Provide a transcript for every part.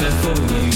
before you.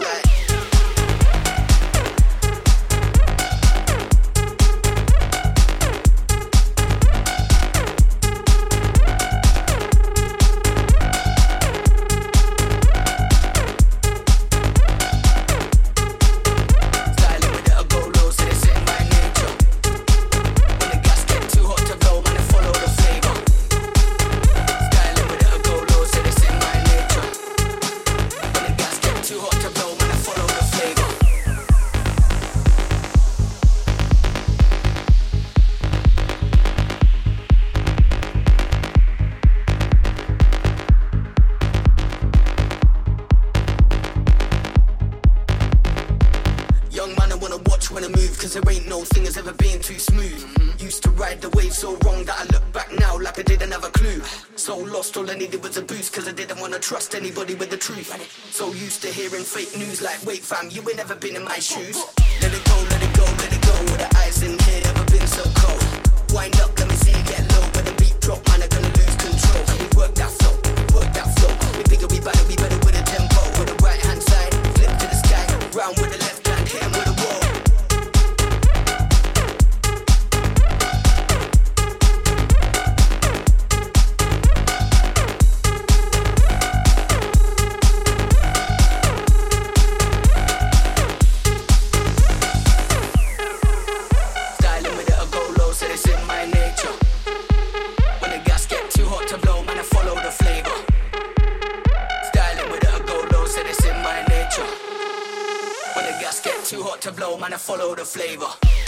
Too fake news like, wait fam, you ain't never been in my shoes. too hot to blow, man, I follow the flavor.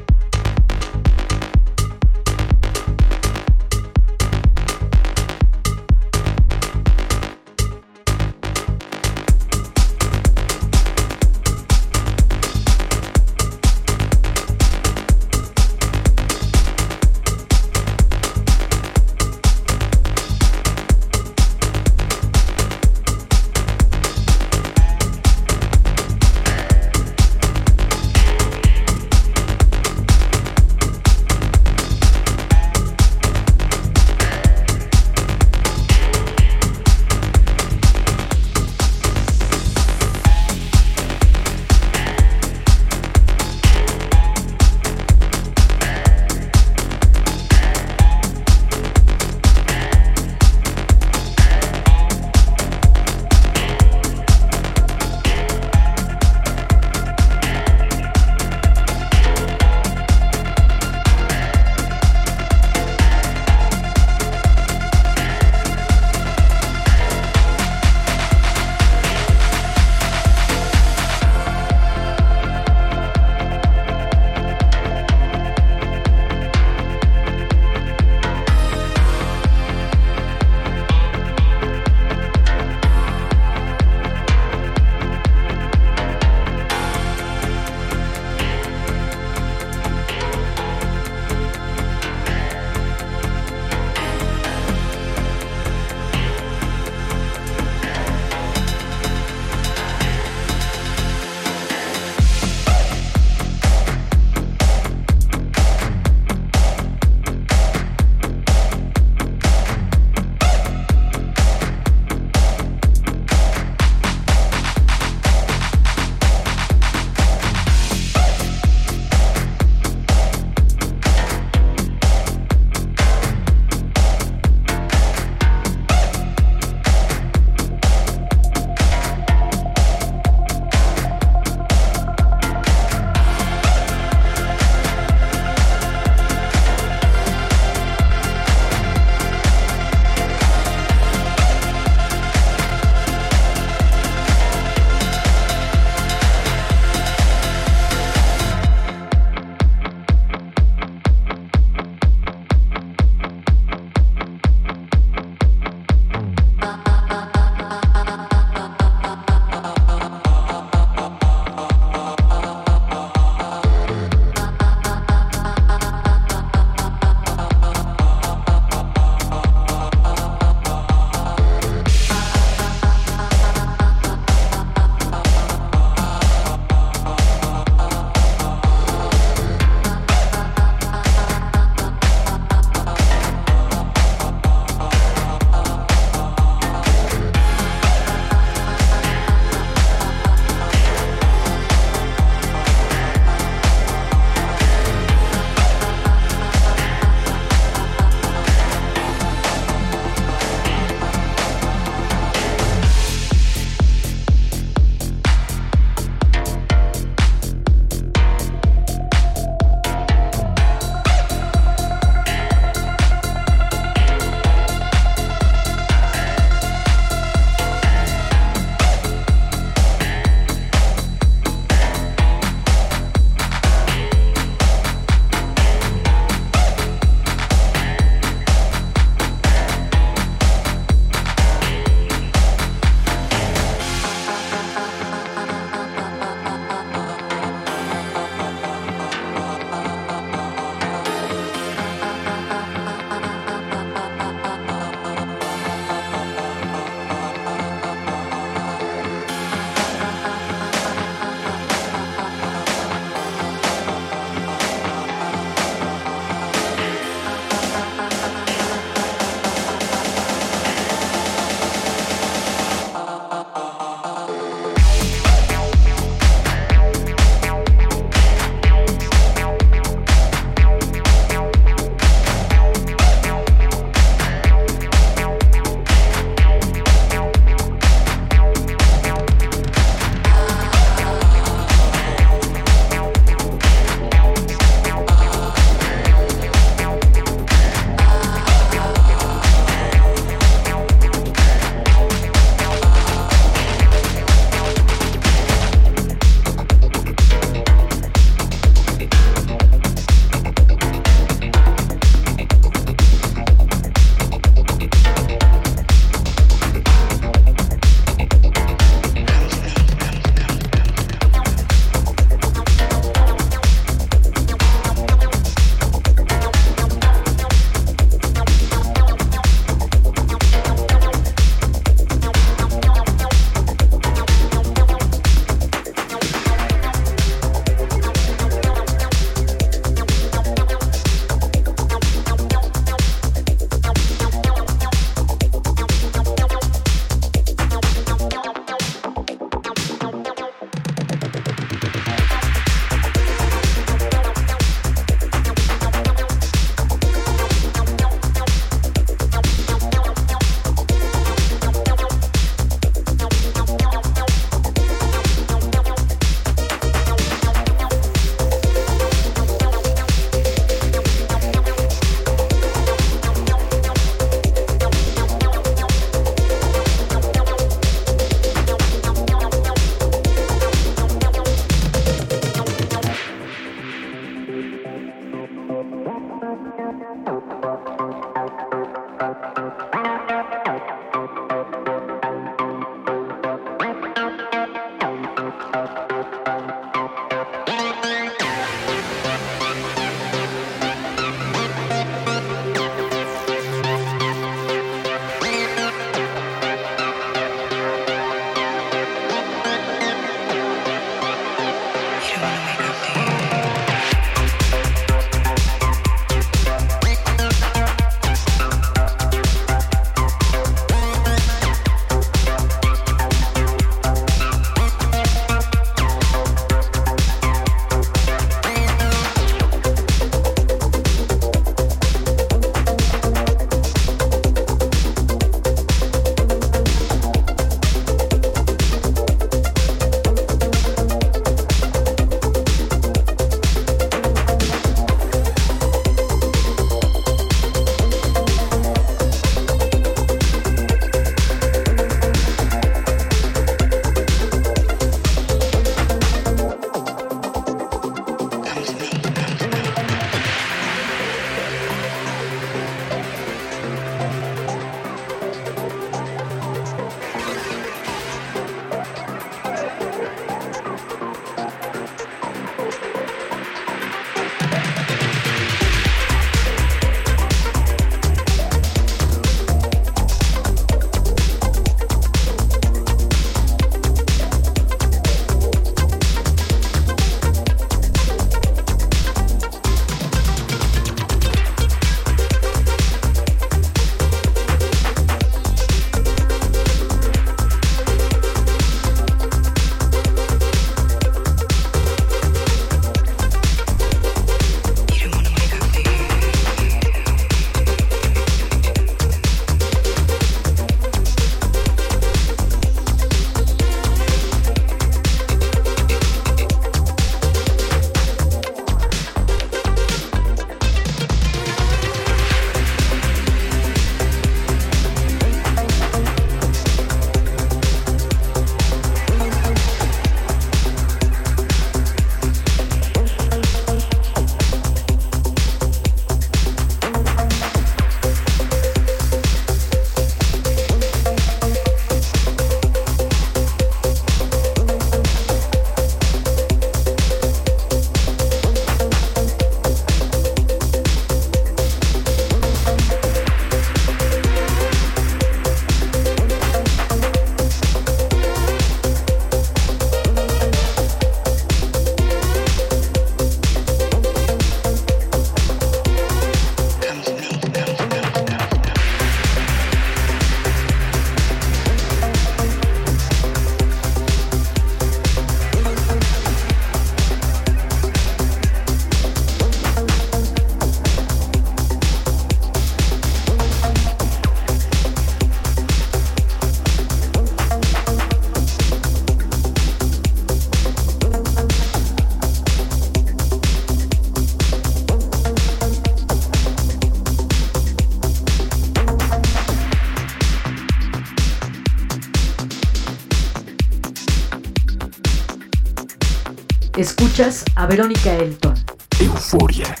A Verónica Elton. Euforia.